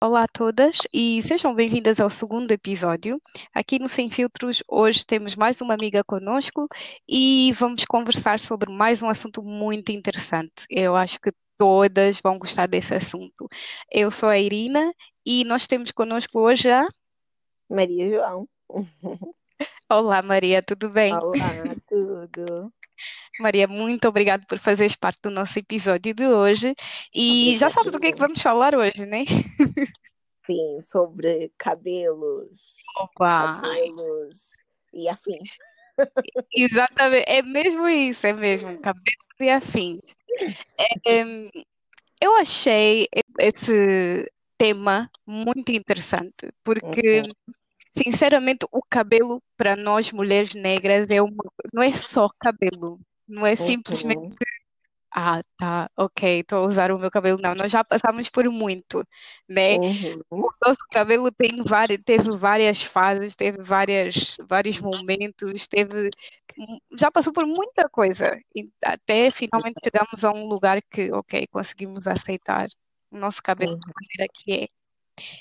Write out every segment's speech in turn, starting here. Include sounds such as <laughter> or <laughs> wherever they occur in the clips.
Olá a todas e sejam bem-vindas ao segundo episódio. Aqui no Sem Filtros, hoje temos mais uma amiga conosco e vamos conversar sobre mais um assunto muito interessante. Eu acho que todas vão gostar desse assunto. Eu sou a Irina e nós temos conosco hoje a Maria João. <laughs> Olá, Maria, tudo bem? Olá, tudo. Maria, muito obrigada por fazeres parte do nosso episódio de hoje. E já sabes do que é que vamos falar hoje, né? Sim, sobre cabelos, Opa! cabelos e afins. Exatamente, é mesmo isso, é mesmo, cabelos e afins. É, eu achei esse tema muito interessante, porque, Uhum, sinceramente, o cabelo para nós mulheres negras é uma, não é só cabelo, não é simplesmente, ah, tá, ok, estou a usar o meu cabelo. Não, nós já passamos por muito, né? uhum, O nosso cabelo tem várias, teve várias fases, teve várias, vários momentos, teve, já passou por muita coisa, até finalmente chegamos a um lugar que, ok, conseguimos aceitar o nosso cabelo uhum. da maneira que é.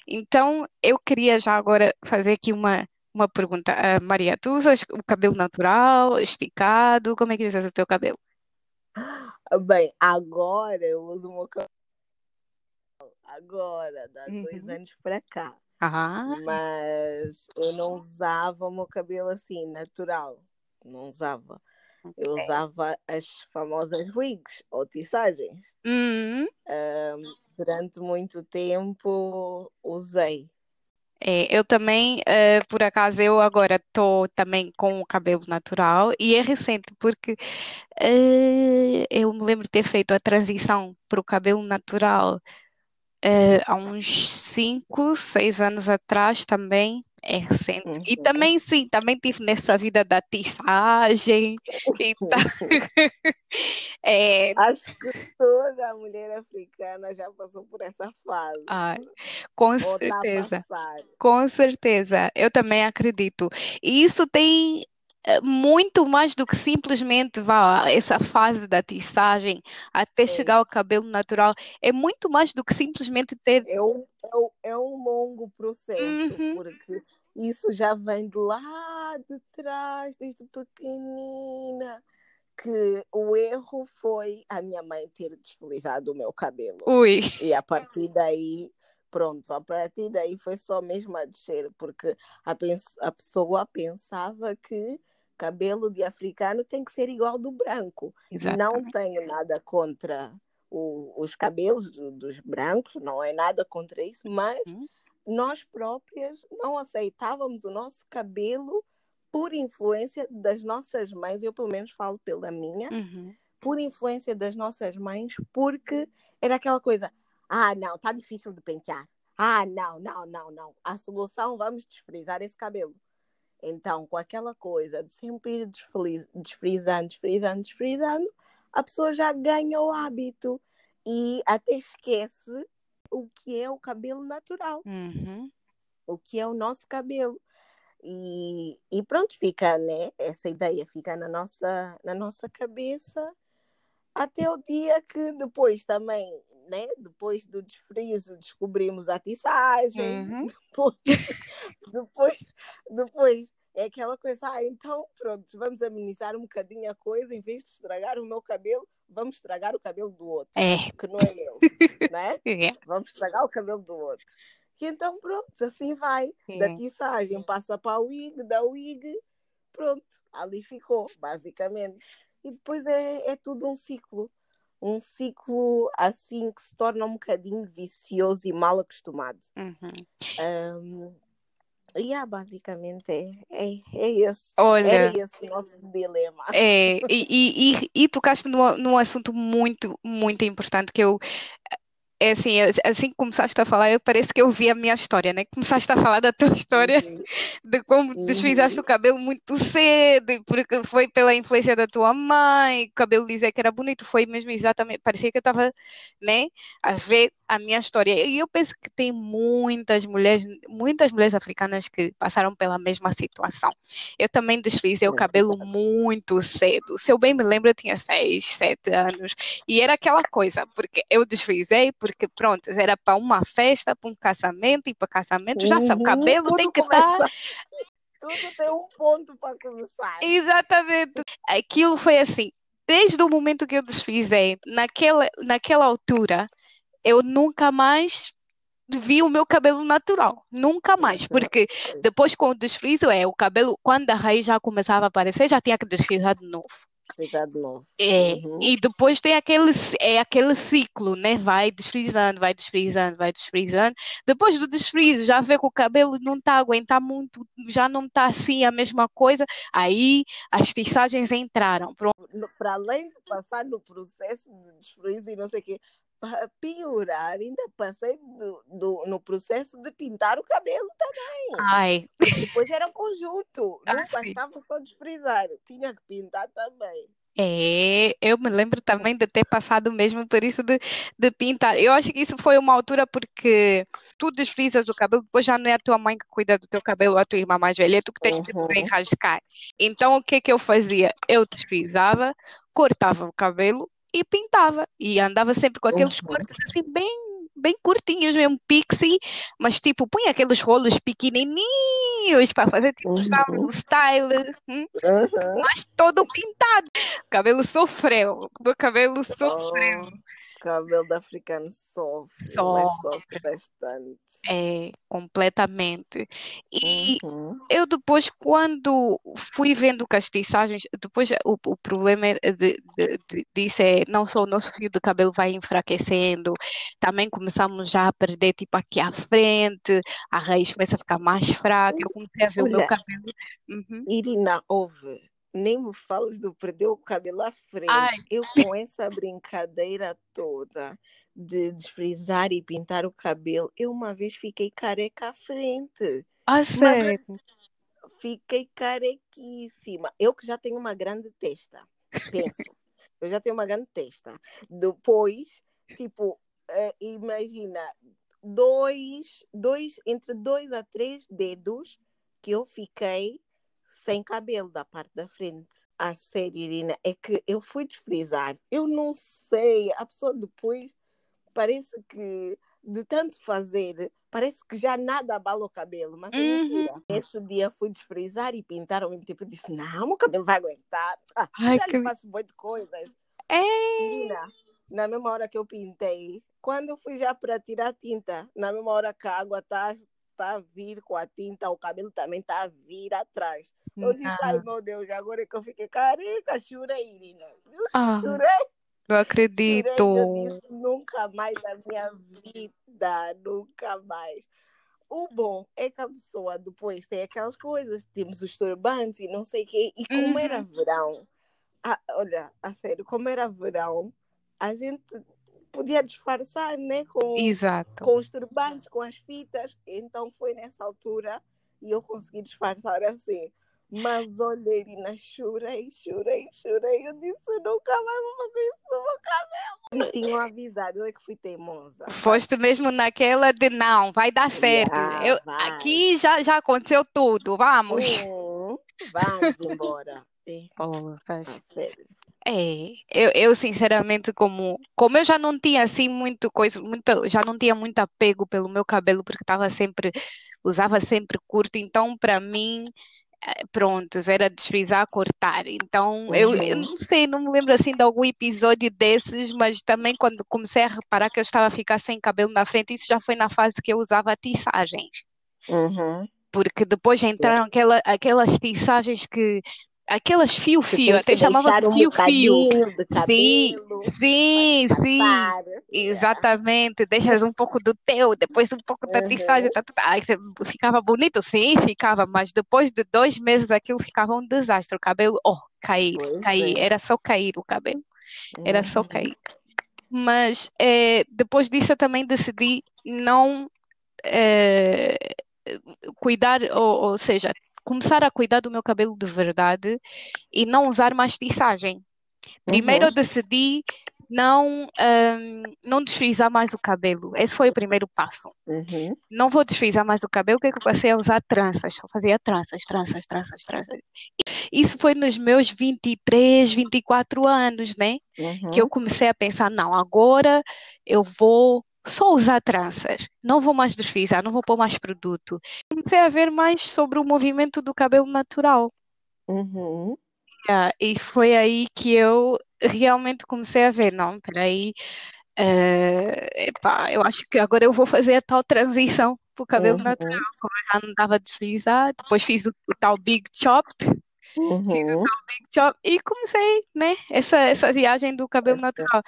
Então, eu queria já agora fazer aqui uma, uma pergunta. Ah, Maria, tu usas o cabelo natural, esticado? Como é que usas o teu cabelo? <gasps> Bem, agora eu uso o meu cabelo. Agora, dá dois Uhum. anos para cá. Ah, Mas eu não usava o meu cabelo assim, natural. Não usava. Eu usava as famosas wigs ou tiçagens. hum, Ahm, durante muito tempo usei. É, eu também, eh, por acaso, eu agora estou também com o cabelo natural e é recente porque eh, eu me lembro de ter feito a transição para o cabelo natural eh, há uns 5, 6 anos atrás também. É recente. E Uhum. também, sim, também tive nessa vida da tiçagem e tal. É, Acho que toda mulher africana já passou por essa fase. ai, com Ou a certeza. Com certeza, eu também acredito. E isso tem muito mais do que simplesmente vá, essa fase da tiçagem até É, chegar ao cabelo natural. É muito mais do que simplesmente ter. é um, é um, é um longo processo, Uhum, porque isso já vem de lá de trás, desde pequenina, que o erro foi a minha mãe ter desfelizado o meu cabelo. ui, E a partir daí, pronto, a partir daí foi só mesmo a descer, porque a, a pessoa pensava que cabelo de africano tem que ser igual do branco. Não exatamente. tenho nada contra o- os cabelos do- dos brancos, não é nada contra isso, mas Uhum, nós próprias não aceitávamos o nosso cabelo por influência das nossas mães, eu pelo menos falo pela minha, uhum, por influência das nossas mães, porque era aquela coisa: ah, não, tá difícil de pentear. Ah, não, não, não, não. A solução, vamos desfrizar esse cabelo. Então, com aquela coisa de sempre ir desfrizando, desfrizando, desfrizando, a pessoa já ganha o hábito e até esquece o que é o cabelo natural, uhum. o que é o nosso cabelo. E, e pronto, fica, né? Essa ideia fica na nossa, na nossa cabeça até o dia que depois também, né? Depois do desfrizo, descobrimos a tiçagem, Uhum. <laughs> depois, depois, depois é aquela coisa, ah, então pronto, vamos amenizar um bocadinho a coisa, em vez de estragar o meu cabelo, vamos estragar o cabelo do outro, É, que não é meu, né? <laughs> é, Vamos estragar o cabelo do outro. E então pronto, assim vai, da tiçagem passa para a wig, da wig, pronto, ali ficou, basicamente. E depois é, é tudo um ciclo. Um ciclo assim que se torna um bocadinho vicioso e mal acostumado. Uhum. Um, e yeah, basicamente é, é, é esse. Olha, Era esse o nosso dilema. é, e, e, e, e tocaste num, num assunto muito, muito importante que eu é assim, assim que começaste a falar, eu parece que eu vi a minha história, né? Começaste a falar da tua história, Uhum. <laughs> de como Uhum. desfrizaste o cabelo muito cedo, porque foi pela influência da tua mãe, o cabelo dizer que era bonito, foi mesmo exatamente, parecia que eu estava, né, a ver a minha história. E eu penso que tem muitas mulheres, muitas mulheres africanas que passaram pela mesma situação. Eu também desfrizei o cabelo muito cedo. Se eu bem me lembro, eu tinha seis, sete anos. E era aquela coisa, porque eu desfrizei, porque pronto, era para uma festa, para um casamento, e para casamento já sabe, o Uhum. cabelo tem que estar. começa. Tudo tem um ponto para começar. Exatamente. Aquilo foi assim, desde o momento que eu desfrizei, naquela, naquela altura, eu nunca mais vi o meu cabelo natural. Nunca mais. Uhum. Porque Pois. depois, com o desfrizo, é o cabelo, quando a raiz já começava a aparecer, já tinha que desfrizar de novo. De novo. É, Uhum. e depois tem aquele, é aquele ciclo, né? Vai desfrizando, vai desfrizando, vai desfrizando. Depois do desfrizo, já vê que o cabelo não está a aguentar muito, já não está assim a mesma coisa. Aí as tiçagens entraram. Para além de passar no processo de desfrizo e não sei o quê, para piorar, ainda passei do, do- no processo de pintar o cabelo também. Ai, depois era conjunto. <laughs> Ah, Não sim. bastava só desfrizar, tinha que pintar também. é, eu me lembro também de ter passado mesmo por isso de, de pintar. Eu acho que isso foi uma altura porque tu desfrizas o cabelo, depois já não é a tua mãe que cuida do teu cabelo, ou a tua irmã mais velha, é tu que tens de Uhum. enrascar. Então, o que é que eu fazia? Eu desfrizava, cortava o cabelo e pintava. E andava sempre com aqueles Uhum. cortes assim, bem, bem curtinhos mesmo, pixie, mas tipo, punha aqueles rolos pequenininhos para fazer tipo Uhum. style, hum, Uhum. mas todo pintado. O cabelo sofreu, o cabelo sofreu. Cabelo africano sofre, mas Sofre. sofre bastante. É, completamente. E Uhum. eu depois, quando fui vendo castiçagens, depois o, o problema é de, de, de- disso é não só o nosso fio de cabelo vai enfraquecendo, também começamos já a perder tipo aqui à frente, a raiz começa a ficar mais fraca, eu comecei a ver o meu Olha, cabelo. Uhum. Irina, ouve, nem me fales do perder o cabelo à frente. Ai, Eu com essa brincadeira toda de desfrizar e pintar o cabelo, eu uma vez fiquei careca à frente. a Mas sério. fiquei carequíssima. Eu que já tenho uma grande testa, pensa. <laughs> Eu já tenho uma grande testa. Depois, tipo, eh, imagina, dois, dois, entre dois a três dedos que eu fiquei sem cabelo da parte da frente. A sério, Irina, é que eu fui desfrizar. Eu não sei, a pessoa depois parece que de tanto fazer, parece que já nada abala o cabelo, mas é Uhum. Esse dia fui desfrizar e pintar ao mesmo tempo. Disse: Não, o cabelo vai aguentar. Ah, <laughs> Ai, já que. lhe faço um monte de coisas. É. Irina, na mesma hora que eu pintei, quando eu fui já para tirar a tinta, na mesma hora que a água está tá a vir com a tinta, o cabelo também está a vir atrás. Eu disse, ai Não. meu Deus, agora é que eu fiquei careca, chorei, Irina. Eu Ah, chorei, não chorei, eu acredito. disse, nunca mais na minha vida, nunca mais. O bom é que a pessoa depois tem aquelas coisas, temos os turbantes e não sei o quê, e como era Uhum. verão, ah, olha, a sério, como era verão, a gente podia disfarçar, né, com, Exato. com os turbantes, com as fitas. Então foi nessa altura e eu consegui disfarçar assim. Mas olha, Irina, chorei, chorei, chorei. Eu disse, nunca mais vou fazer isso no meu cabelo. Me tinham avisado, eu é que fui teimosa? Foste mesmo naquela de não, vai dar certo. Já, Eu, vai. aqui já, já aconteceu tudo, vamos. Hum, vamos embora. A Poças. sério. É, eu, eu sinceramente, como, como eu já não tinha assim muito coisa, muito, já não tinha muito apego pelo meu cabelo, porque estava sempre, usava sempre curto, então para mim, eh, pronto, era desfrizar, cortar. Então eu, eu Uhum. não sei, não me lembro assim de algum episódio desses, mas também quando comecei a reparar que eu estava a ficar sem cabelo na frente, isso já foi na fase que eu usava tiçagens. Uhum. porque depois entraram aquela, aquelas tiçagens que aquelas Que fio-fio, até um fio-fio. Sim, sim, sim. Yeah. exatamente. Deixas um pouco do teu, depois um pouco da. Uhum. Tá, tá, tá. Aí você- ficava bonito? Sim, ficava, mas depois de dois meses aquilo ficava um desastre. O cabelo, oh, cair, Pois cair, é. era só cair o cabelo, era só Uhum. cair. mas é, depois disso eu também decidi não é, cuidar, ou, ou seja, começar a cuidar do meu cabelo de verdade e não usar mastiçagem. Primeiro Uhum. eu decidi não, ahm, não desfrizar mais o cabelo. Esse foi o primeiro passo. Uhum. Não vou desfrizar mais o cabelo, o que é que eu passei a usar tranças? Só fazia tranças, tranças, tranças, tranças. Isso foi nos meus 23, 24 anos, né? Que eu Uhum. comecei a pensar, não, agora eu vou só usar tranças, não vou mais desfrizar, não vou pôr mais produto. Comecei a ver mais sobre o movimento do cabelo natural. Uhum. Yeah, e foi aí que eu realmente comecei a ver, não, peraí, eh, epá, eu acho que agora eu vou fazer a tal transição para o cabelo natural, Uhum. como eu já não dava a deslizar, depois fiz o, o tal Big Chop, Uhum. E comecei, né, essa, essa viagem do cabelo natural.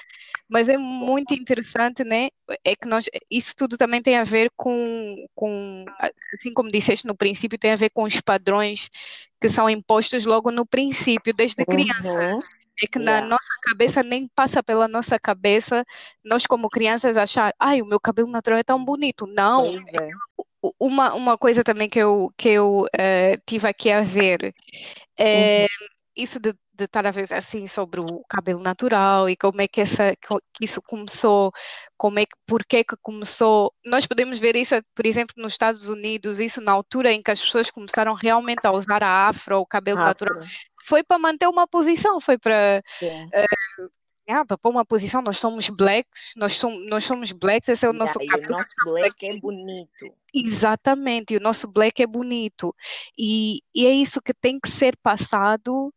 Mas é muito interessante, né? É que nós, isso tudo também tem a ver com, com, assim como disseste no princípio, tem a ver com os padrões que são impostos logo no princípio, desde criança. Uhum. É que na Yeah. nossa cabeça nem passa pela nossa cabeça, nós como crianças achar, ai, o meu cabelo natural é tão bonito. Não, Pois é. Uma, uma coisa também que eu, que eu eh, tive aqui a ver é isso de, de estar a ver assim sobre o cabelo natural e como é que, essa, que isso começou, como é que, por que que começou. Nós podemos ver isso, por exemplo, nos Estados Unidos, isso na altura em que as pessoas começaram realmente a usar a afro, o cabelo natural, Afro. foi para manter uma posição, foi para Sim. Ah, para pôr uma posição. Nós somos blacks, nós somos, nós somos blacks, esse é o Yeah, nosso e o nosso black é bonito. Exatamente, e o nosso black é bonito. E, e é isso que tem que ser passado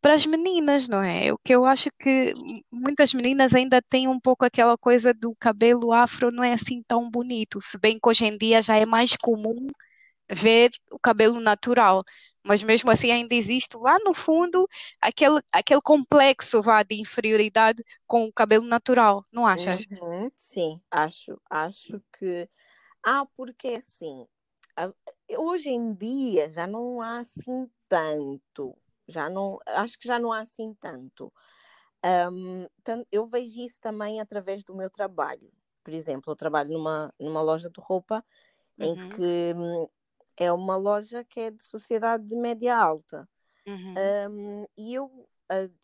para as meninas, não é? O que eu acho que muitas meninas ainda têm um pouco aquela coisa do cabelo afro não é assim tão bonito, se bem que hoje em dia já é mais comum ver o cabelo natural, mas mesmo assim ainda existe lá no fundo aquele, aquele complexo vá de inferioridade com o cabelo natural, não achas? Uhum. Sim, acho, acho que. Ah, porque assim, hoje em dia já não há assim tanto. Já não, acho que já não há assim tanto. Tan- eu vejo isso também através do meu trabalho. Por exemplo, eu trabalho numa, numa loja de roupa em Uhum, que hum, é uma loja que é de sociedade de média alta. uhum, Hum, e eu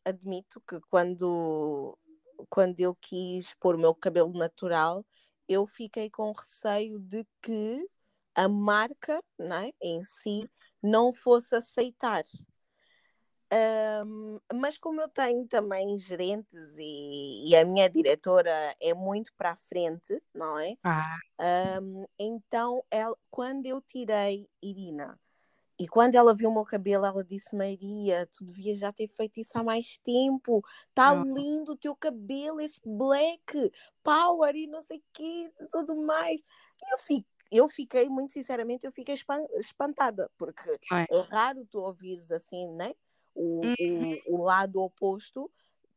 admito que quando, quando eu quis pôr o meu cabelo natural, eu fiquei com receio de que a marca, né, em si não fosse aceitar. Hum, mas como eu tenho também gerentes e, e a minha diretora é muito para a frente, não é? Ah, Hum, então, ela, quando eu tirei Irina e quando ela viu o meu cabelo, ela disse: Maria, tu devias já ter feito isso há mais tempo. Tá oh, lindo o teu cabelo, esse black, power e não sei o quê, tudo mais. E eu, fico, eu fiquei, muito sinceramente, eu fiquei espan- espantada, porque é. é raro tu ouvires assim, né? O, Uhum, o, o lado oposto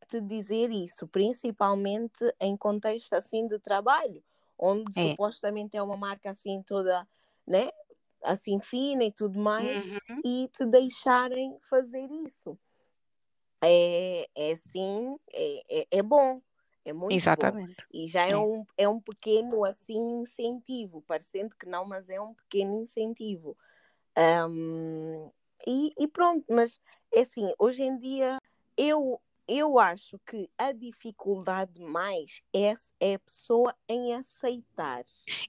te dizer isso, principalmente em contexto assim de trabalho, onde é. supostamente é uma marca assim toda, né? Assim fina e tudo mais, Uhum, e te deixarem fazer isso. É, é sim, é, é, é bom, é muito bom. exatamente. E já é É. um, é um pequeno assim incentivo, parecendo que não, mas é um pequeno incentivo. Ahm, e, e pronto, mas é assim, hoje em dia eu, eu acho que a dificuldade mais é, é a pessoa em aceitar,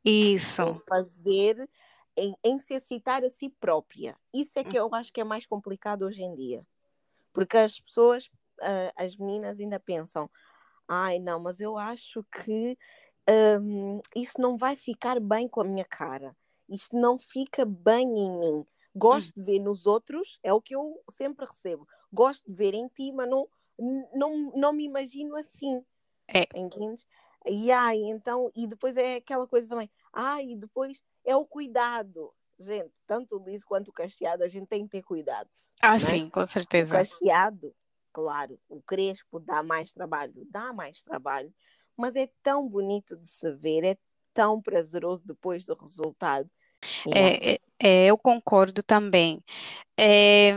em Isso. fazer, em, em se aceitar a si própria. Isso é que eu acho que é mais complicado hoje em dia. Porque as pessoas, ah, as meninas ainda pensam, ai não, mas eu acho que hum, isso não vai ficar bem com a minha cara. Isto não fica bem em mim. Gosto de ver nos outros, é o que eu sempre recebo. Gosto de ver em ti, mas não, não, não me imagino assim. É. Entendes? E ai, então, e depois é aquela coisa também. Ai, e depois é o cuidado. Gente, tanto o liso quanto o cacheado, a gente tem que ter cuidado. Ah, né? sim, com O certeza. cacheado, claro, o crespo dá mais trabalho, dá mais trabalho, mas é tão bonito de se ver, é tão prazeroso depois do resultado. É, é, é, eu concordo também. É,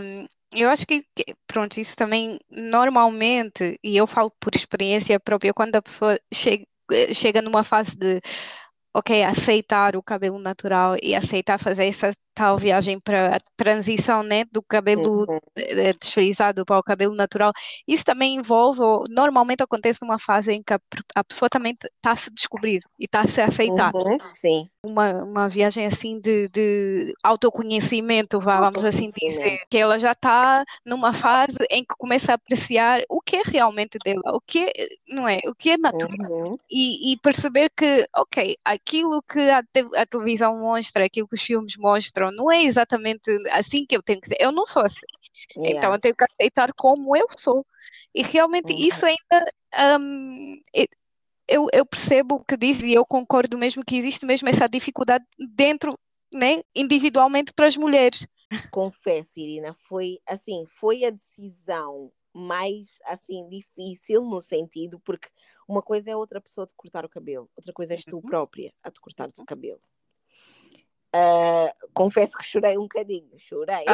Eu acho que, que, pronto, isso também normalmente, e eu falo por experiência própria, quando a pessoa chega, chega numa fase de ok, aceitar o cabelo natural e aceitar fazer essa tal viagem para a transição, né, do cabelo uhum. desfrizado para o cabelo natural. Isso também envolve, normalmente acontece numa fase em que a, a pessoa também está a se descobrir e está a se aceitar. Uhum, sim. Uma, uma viagem assim de, de autoconhecimento, vamos assim dizer, que ela já está numa fase em que começa a apreciar o que é realmente dela, o que é, não é, o que é natural. Uhum. E, e, perceber que, ok, aquilo que a, te, a televisão mostra, aquilo que os filmes mostram, não é exatamente assim que eu tenho que ser. Eu não sou assim. Yeah. Então eu tenho que aceitar como eu sou. E realmente uhum. isso ainda um, eu, eu percebo o que diz e eu concordo mesmo que existe mesmo essa dificuldade dentro, né, individualmente para as mulheres. Confesso, Irina, foi assim, foi a decisão mais assim difícil no sentido porque uma coisa é outra pessoa te cortar o cabelo, outra coisa és tu uhum. própria a te cortar o cabelo. Uh, confesso que chorei um bocadinho, chorei.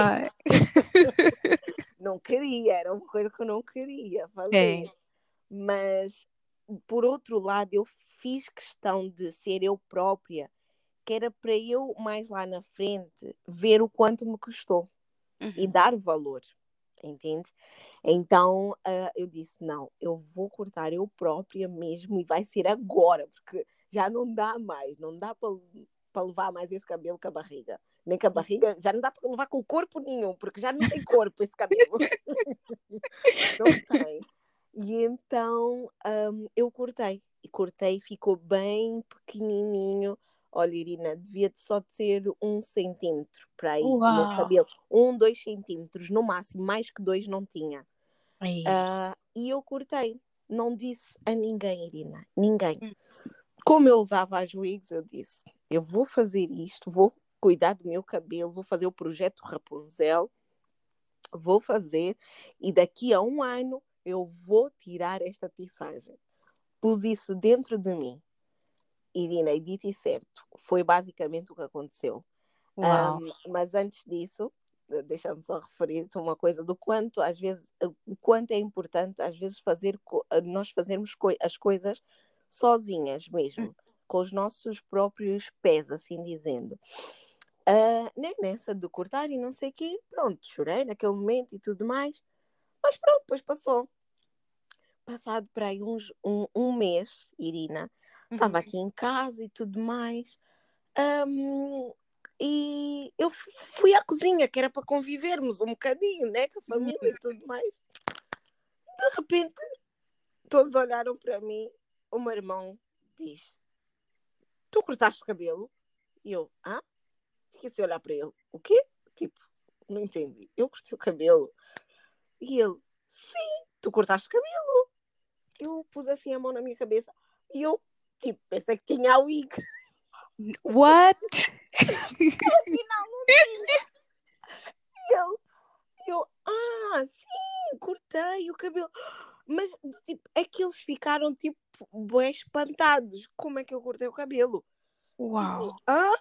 <laughs> não queria, era uma coisa que eu não queria fazer. É. Mas, por outro lado, eu fiz questão de ser eu própria, que era para eu, mais lá na frente, ver o quanto me custou uhum. e dar valor, entende? Então, uh, eu disse: não, eu vou cortar eu própria mesmo e vai ser agora, porque já não dá mais, não dá para para levar mais esse cabelo com a barriga. Nem com a barriga, já não dá para levar com o corpo nenhum, porque já não tem corpo esse cabelo. <laughs> não tem. E então um, eu cortei. E cortei, ficou bem pequenininho. Olha, Irina, devia só ser um centímetro para aí Uau. meu cabelo. Um, dois centímetros no máximo, mais que dois não tinha. Uh, e eu cortei. Não disse a ninguém, Irina. Ninguém. Hum como eu usava as wigs, eu disse: eu vou fazer isto, vou cuidar do meu cabelo, vou fazer o projeto Rapunzel, vou fazer, e daqui a um ano eu vou tirar esta tissagem. Pus isso dentro de mim. Irina, e dito e certo, foi basicamente o que aconteceu. Um, mas antes disso, deixa-me só referir uma coisa do quanto às vezes o quanto é importante às vezes fazer nós fazermos co as coisas sozinhas mesmo, hum. com os nossos próprios pés, assim dizendo. Uh, nessa de cortar e não sei o quê, pronto, chorei naquele momento e tudo mais, mas pronto, depois passou. Passado para aí uns, um, um mês, Irina, estava uhum. aqui em casa e tudo mais, um, e eu fui à cozinha, que era para convivermos um bocadinho, né, com a família e tudo mais. De repente, todos olharam para mim o meu irmão diz: Tu cortaste o cabelo? E eu, ah? Fiquei assim a olhar para ele: O quê? Tipo, não entendi. Eu cortei o cabelo. E ele: Sim, tu cortaste o cabelo. Eu pus assim a mão na minha cabeça e eu, tipo, pensei que tinha a wig. <laughs> What? Afinal, não tinha. E eu, eu, ah, sim, cortei o cabelo. Mas, tipo, é que eles ficaram, tipo, bem espantados. Como é que eu cortei o cabelo? Uau! Tipo, Hã?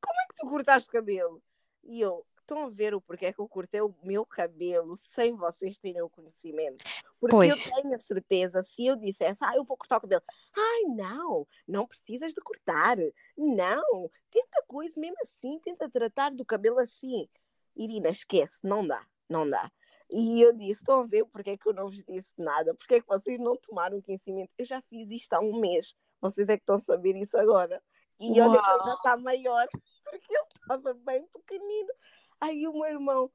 Como é que tu cortaste o cabelo? E eu, estão a ver o porquê que eu cortei o meu cabelo sem vocês terem o conhecimento. Porque pois. eu tenho a certeza, se eu dissesse, ah, eu vou cortar o cabelo. Ai, não, não precisas de cortar. Não, tenta coisa mesmo assim, tenta tratar do cabelo assim. Irina, esquece, não dá, não dá. E eu disse: estão a ver porque é que eu não vos disse nada? Porque é que vocês não tomaram conhecimento? Eu já fiz isto há um mês. Vocês é que estão a saber isso agora. E Uau. olha que ele já está maior, <laughs> porque ele estava bem pequenino. Aí o meu irmão,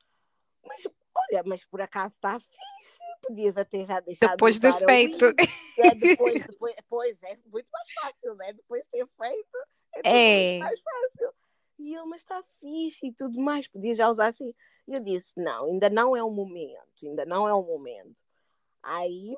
mas olha, mas por acaso está fixe, podias até já deixar Depois de, de feito. É, depois, <laughs> depois, depois é muito mais fácil, né? Depois de ter feito, é, é. mais fácil. E ele, mas está fixe e tudo mais, podia já usar assim. E eu disse: não, ainda não é o momento, ainda não é o momento. Aí,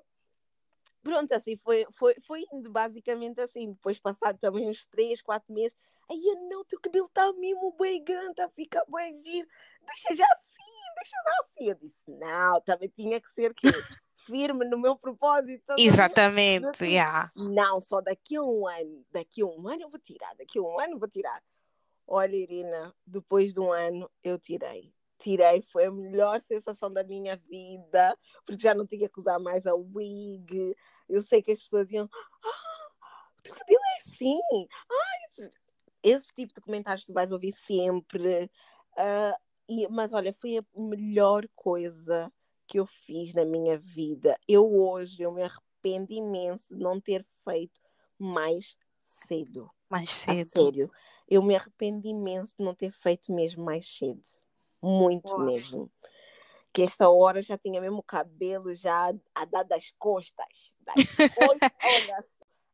pronto, assim foi, foi, foi indo basicamente assim. Depois, passado também uns 3, 4 meses, aí eu não, teu cabelo está mesmo bem grande, está a ficar bem giro, deixa já assim, deixa já assim. Eu disse: não, também tinha que ser que. <laughs> firme no meu propósito. Exatamente, yeah. Não, só daqui a um ano, daqui a um ano eu vou tirar, daqui a um ano eu vou tirar. Olha, Irina, depois de um ano eu tirei tirei, foi a melhor sensação da minha vida, porque já não tinha que usar mais a wig. Eu sei que as pessoas diziam: ah, o teu cabelo é assim. Ah, esse tipo de comentários tu vais ouvir sempre. Uh, e, mas olha, foi a melhor coisa que eu fiz na minha vida. Eu hoje eu me arrependo imenso de não ter feito mais cedo. Mais cedo. A sério. Eu me arrependo imenso de não ter feito mesmo mais cedo. Muito Uau. mesmo. Que esta hora já tinha mesmo o cabelo já a dar das costas. Das costas, <laughs> olha.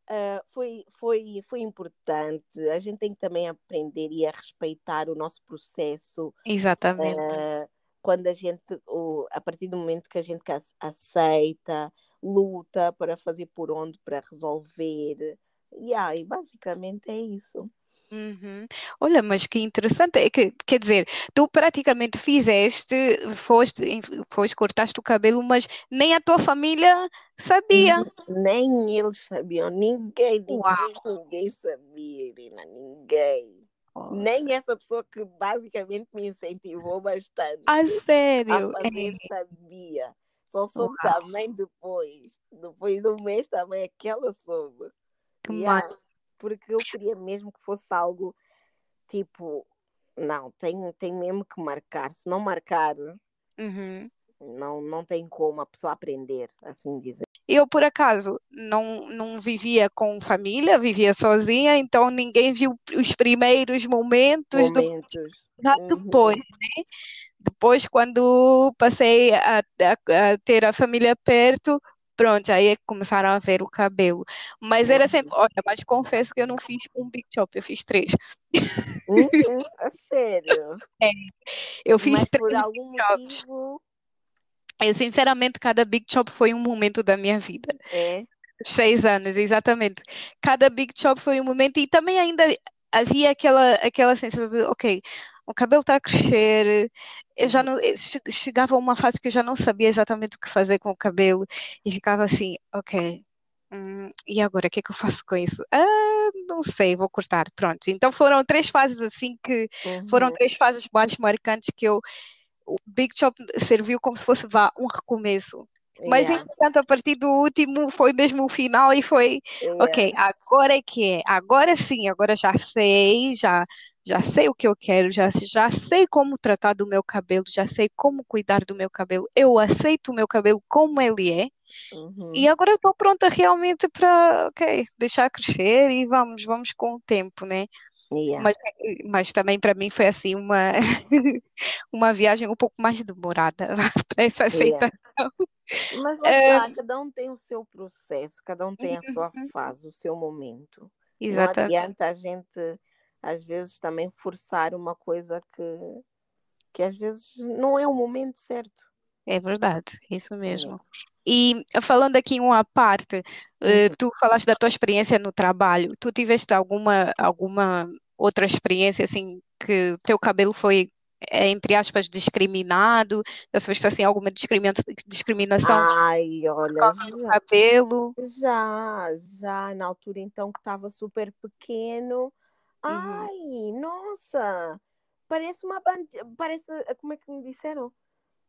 Uh, foi, foi, foi importante. A gente tem que também aprender e a respeitar o nosso processo. Exatamente. Uh, quando a gente, a partir do momento que a gente aceita, luta para fazer por onde, para resolver. Yeah, e basicamente é isso. Uhum. Olha, mas que interessante, é que, quer dizer, tu praticamente fizeste, foste, foste, cortaste o cabelo, mas nem a tua família sabia. Nem eles sabiam, ninguém, ninguém, Uau. ninguém sabia, Irina, ninguém. Nem essa pessoa que basicamente me incentivou bastante. A sério? A fazer é. sabia. Só soube Uau. também depois. Depois do mês também aquela soube. Que yeah. Porque eu queria mesmo que fosse algo tipo, não, tem, tem mesmo que marcar. Se não marcar, uhum. não, não tem como a pessoa aprender, assim dizer. Eu, por acaso, não, não vivia com família, vivia sozinha, então ninguém viu os primeiros momentos, momentos. do uhum. depois, né? Depois, quando passei a, a, a, ter a família perto, pronto, aí é começaram a ver o cabelo. Mas era sempre, olha, mas confesso que eu não fiz um big chop, eu fiz três. Uhum, sério? <laughs> É, eu fiz mas três por algum motivo eu, sinceramente, cada Big Chop foi um momento da minha vida. É. Seis anos, exatamente. Cada Big Chop foi um momento e também ainda havia aquela, aquela sensação de, ok, o cabelo está a crescer, eu já não, chegava a uma fase que eu já não sabia exatamente o que fazer com o cabelo e ficava assim, ok, hum, e agora o que é que eu faço com isso? Ah, não sei, vou cortar, pronto. Então foram três fases assim que, uhum. foram três fases mais marcantes que eu o Big Chop serviu como se fosse vá, um recomeço. Mas, yeah. entretanto, a partir do último foi mesmo o final e foi, yeah. ok, agora é que é, agora sim, agora já sei, já, já sei o que eu quero, já, já sei como tratar do meu cabelo, já sei como cuidar do meu cabelo, eu aceito o meu cabelo como ele é, uhum. e agora estou pronta realmente para, ok, deixar crescer e vamos, vamos com o tempo, né? Yeah. Mas, mas também para mim foi assim uma, <laughs> uma viagem um pouco mais demorada <laughs> para essa aceitação. Yeah. Mas é... cada um tem o seu processo, cada um tem a sua uhum. fase, o seu momento. Exatamente. Não adianta a gente, às vezes, também forçar uma coisa que, que às vezes não é o momento certo. É verdade, isso mesmo. E falando aqui uma parte, uh, tu falaste da tua experiência no trabalho. Tu tiveste alguma, alguma outra experiência assim que teu cabelo foi entre aspas discriminado? Já tiveste assim alguma discrimina discriminação Ai, olha, já, cabelo? Já, já na altura então que estava super pequeno. Uhum. Ai, uhum. nossa, parece uma bandeira, parece, como é que me disseram?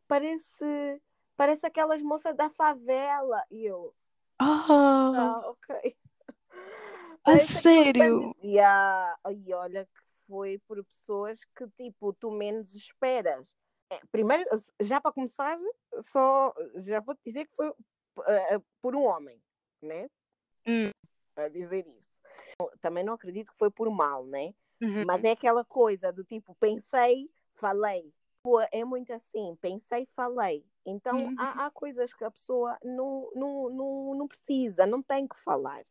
Parece Parece aquelas moças da favela. E eu. Ah, ah ok. A sério? E, a... e olha que foi por pessoas que, tipo, tu menos esperas. É, primeiro, já para começar, só já vou te dizer que foi uh, por um homem, né? Hum. A dizer isso. Também não acredito que foi por mal, né? Uhum. Mas é aquela coisa do tipo, pensei, falei. É muito assim, pensei, falei. Então uhum. há, há, coisas que a pessoa não, não, não, não precisa, não tem que falar.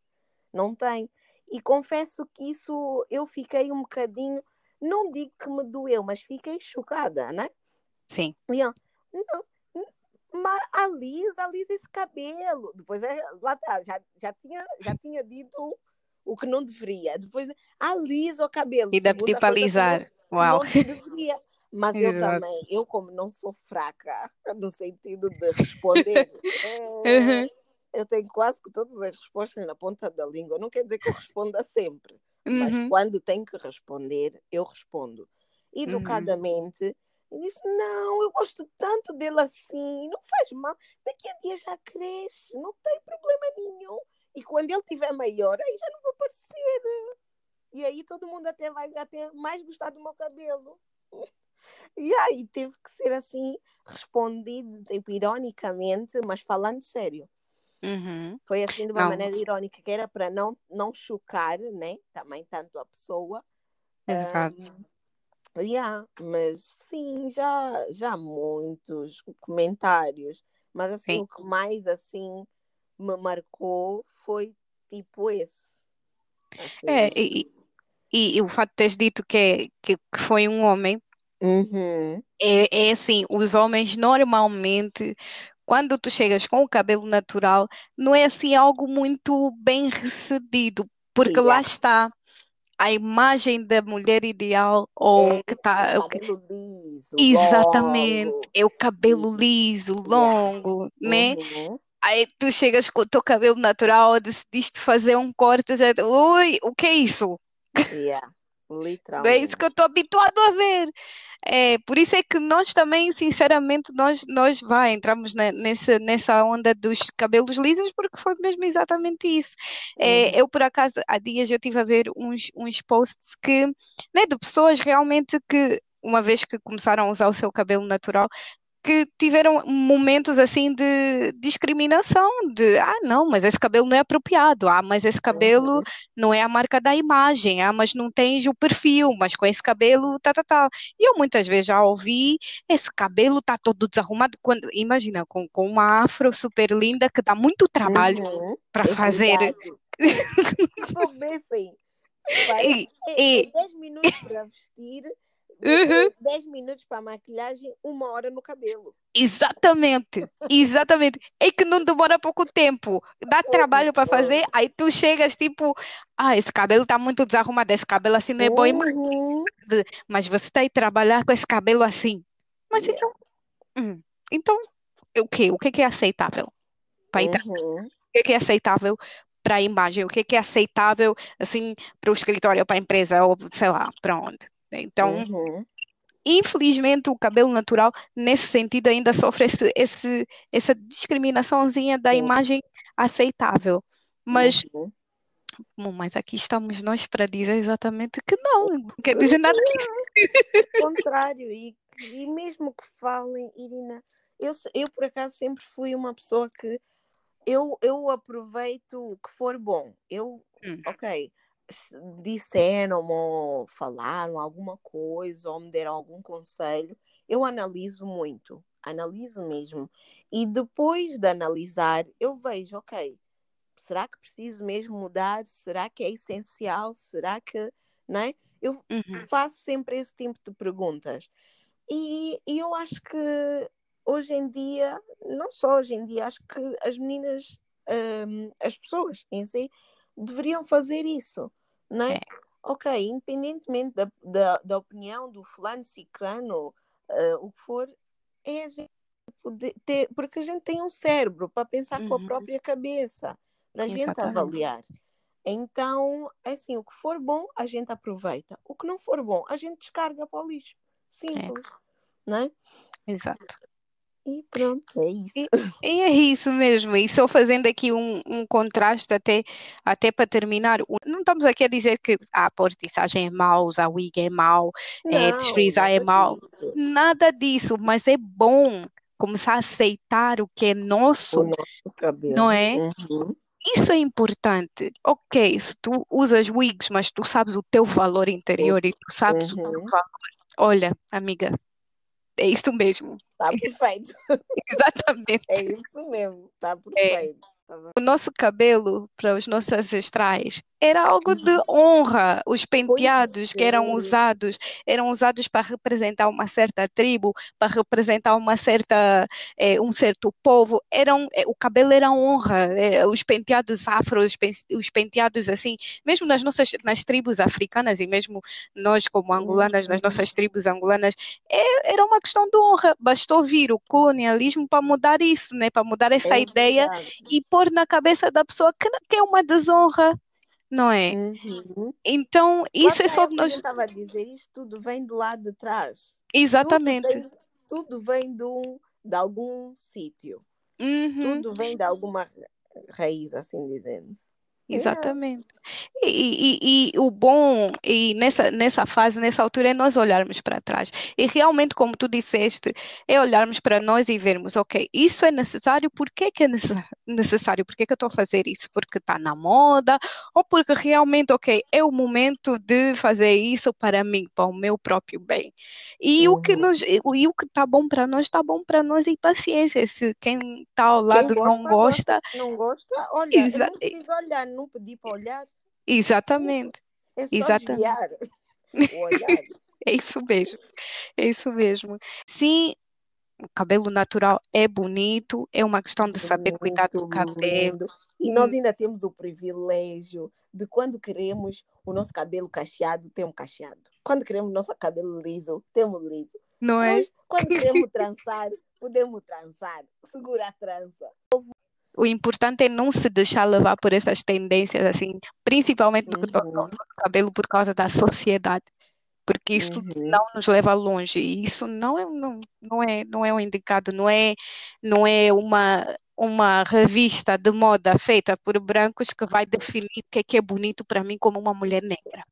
Não tem. E confesso que isso eu fiquei um bocadinho, não digo que me doeu, mas fiquei chocada, né? Sim. Eu, não, mas alisa, alisa esse cabelo. Depois é, lá tá, já, já, tinha, já tinha dito o que não deveria. Depois alisa o cabelo. E dá para alisar. Uau. Não deveria. Mas Exato. eu também, eu como não sou fraca <laughs> no sentido de responder, <laughs> é, eu tenho quase que todas as respostas na ponta da língua. Não quer dizer que eu responda sempre, uhum. mas quando tenho que responder, eu respondo. Educadamente, E disse: Não, eu gosto tanto dele assim, não faz mal. Daqui a dia já cresce, não tem problema nenhum. E quando ele tiver maior, aí já não vou parecer. E aí todo mundo até vai até mais gostar do meu cabelo. E aí teve que ser assim respondido, tipo, ironicamente, mas falando sério. Uhum. Foi assim de uma Não. maneira irónica, que era para não, não chocar, né? Também tanto a pessoa. Exato. Um, yeah, mas sim, já, já há muitos comentários. Mas assim, Sim. o que mais assim me marcou foi tipo esse. Assim, É, e, e, e o fato de teres dito que, é- que, que foi um homem, Uhum. é, é assim, os homens normalmente, quando tu chegas com o cabelo natural, não é assim algo muito bem recebido, porque lá Yeah. está a imagem da mulher ideal ou É que está o cabelo liso, exatamente, longo. é o cabelo liso, Yeah. longo, né? Uhum. Aí tu chegas com o teu cabelo natural, decidiste fazer um corte, já, ui, o que é isso? Yeah. <laughs> Não é isso Literalmente. que eu estou habituado a ver. É, por isso é que nós também, sinceramente, nós, nós vai, entramos ne- nessa, nessa onda dos cabelos lisos porque foi mesmo exatamente isso. É, Uhum. eu, por acaso, há dias eu estive a ver uns, uns posts que, né, de pessoas realmente que, uma vez que começaram a usar o seu cabelo natural, que tiveram momentos assim de discriminação, de ah, não, mas esse cabelo não é apropriado, ah, mas esse cabelo Uhum. não é a marca da imagem, ah, mas não tens o perfil, mas com esse cabelo, tá, tá, tá. E eu muitas vezes já ouvi, esse cabelo tá todo desarrumado, quando, imagina, com, com uma afro super linda que dá muito trabalho Uhum. para É fazer. Pá, é, <laughs> E, <laughs> e, é 10 minutos para vestir, uhum. 10 minutos para maquilhagem, uma hora no cabelo. Exatamente, exatamente. É que não demora pouco tempo, dá trabalho para fazer, aí tu chegas tipo, ah, esse cabelo está muito desarrumado, esse cabelo assim não é bom, mas, Uhum. mas você está aí trabalhar com esse cabelo assim. Mas Yeah. então, hum, então, o quê? O que que é aceitável para Uhum. o que que é aceitável para a imagem, o que que é aceitável assim para o escritório, para a empresa ou sei lá, para onde. Então, Uhum. infelizmente, o cabelo natural, nesse sentido, ainda sofre esse, esse- essa discriminaçãozinha da Sim. imagem aceitável. Mas, Uhum. bom, mas aqui estamos nós para dizer exatamente que não, não quer dizer nada disso. Contrário, e, e mesmo que falem, Irina, eu, eu por acaso sempre fui uma pessoa que eu, eu aproveito o que for bom. Eu, Hum. ok, disseram ou falaram alguma coisa ou me deram algum conselho, eu analiso muito, analiso mesmo. E depois de analisar, eu vejo, ok, será que preciso mesmo mudar? Será que é essencial? Será que, não é? Eu Uhum, faço sempre esse tipo de perguntas. E, e eu acho que hoje em dia, não só hoje em dia, acho que as meninas, hum, as pessoas em si, deveriam fazer isso, não é? É. Ok, independentemente da, da, da opinião do fulano, ciclano, eh, o que for, é a gente poder ter, porque a gente tem um cérebro para pensar com a Uhum. própria cabeça, para a gente avaliar. Então, é assim, o que for bom, a gente aproveita. O que não for bom, a gente descarga para o lixo. Simples, não é? Exato. E pronto, é isso. E, e é isso mesmo, e só fazendo aqui um, um contraste até, até para terminar, não estamos aqui a dizer que a portissagem é mau, usar wig é mau, é, desfrizar é mau, disso. nada disso, mas é bom começar a aceitar o que é O nosso, nosso cabelo. não é? Uhum. Isso é importante. Ok, se tu usas wigs, mas tu sabes o teu valor interior e tu sabes o teu Uhum. valor. Olha, amiga, é isso mesmo. Tá <laughs> perfeito. Exatamente. É isso mesmo. Tá É. perfeito. A- O nosso cabelo para os nossos ancestrais era algo de honra. Os penteados que eram é. usados eram usados para representar uma certa tribo, para representar uma certa, eh, um certo povo. Eram, eh, o cabelo era honra. eh, os penteados afro, os, pen- os penteados assim, mesmo nas nossas nas tribos africanas e mesmo nós como angolanas, nas nossas tribos angolanas, é- era uma questão de honra. Bastou vir o colonialismo para mudar isso, né? Para mudar essa É ideia verdade. e pôr na cabeça da pessoa que, que é uma desonra. não é? Uhum. Então, isso é só que nós. estava a dizer, isto tudo vem do lado de trás. Exatamente. Tudo vem, tudo vem de, um, de algum sítio. Uhum. Tudo vem de alguma raiz, assim dizendo. Exatamente. E, e, e, o bom, e nessa, nessa fase, nessa altura, é nós olharmos para trás. E realmente, como tu disseste, é olharmos para nós e vermos, ok, isso é necessário, por que, que é necessário? Por que, que eu estou a fazer isso? Porque está na moda? Ou porque realmente, ok, é o momento de fazer isso para mim, para o meu próprio bem? E uhum. o que nos, e o que está bom para nós, está bom para nós e paciência. Se quem está ao lado gosta, não gosta. Não gosta, olha, não precisa olhar não pedi para olhar. Exatamente. É só Exatamente. <laughs> o olhar. É isso mesmo. É isso mesmo. Sim, o cabelo natural é bonito, é uma questão de saber Muito cuidar do cabelo. E nós ainda temos o privilégio de quando queremos o nosso cabelo cacheado, temos cacheado. Quando queremos o nosso cabelo liso, temos liso. Não é? quando queremos <laughs> trançar, podemos trançar. Segura a trança o importante é não se deixar levar por essas tendências, assim, principalmente no que toca ao uhum. cabelo por causa da sociedade, porque isso uhum. não nos leva longe e isso não é não, não é não é um indicado, não é não é uma uma revista de moda feita por brancos que vai definir o que é, que é bonito para mim como uma mulher negra.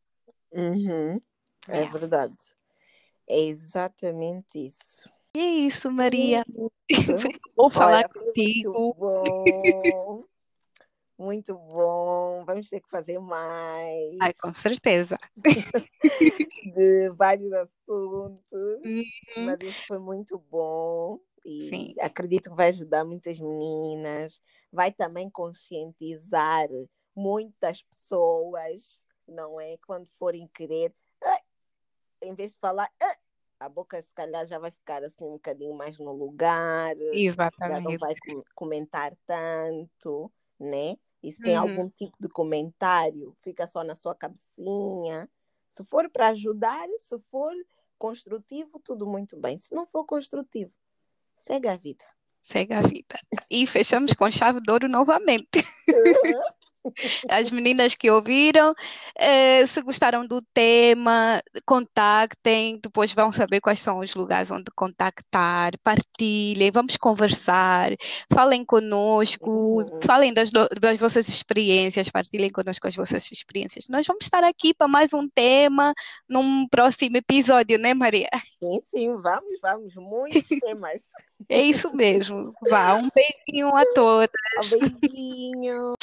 Uhum. É, é verdade. É exatamente isso. E é isso, Maria. <laughs> Vou falar Olha, contigo. Muito bom. muito bom. Vamos ter que fazer mais. Ai, com certeza. <laughs> De vários assuntos. Uhum. Mas isso foi muito bom. E Sim. acredito que vai ajudar muitas meninas. Vai também conscientizar muitas pessoas, não é? Quando forem querer, em vez de falar, a boca se calhar já vai ficar assim um bocadinho mais no lugar, Exatamente. já não vai comentar tanto, né? E se tem uhum. algum tipo de comentário, fica só na sua cabecinha. Se for para ajudar, se for construtivo, tudo muito bem. Se não for construtivo, segue a vida. Segue a vida. E fechamos com chave de ouro novamente. <laughs> As meninas que ouviram, eh, se gostaram do tema, contactem, depois vão saber quais são os lugares onde contactar, partilhem, vamos conversar, falem conosco, uhum. falem das, das vossas experiências, partilhem conosco as vossas experiências. Nós vamos estar aqui para mais um tema num próximo episódio, né, Maria? Sim, sim, vamos, vamos, muitos temas. É isso mesmo. Vá, um beijinho a todas. <laughs> Um beijinho. you.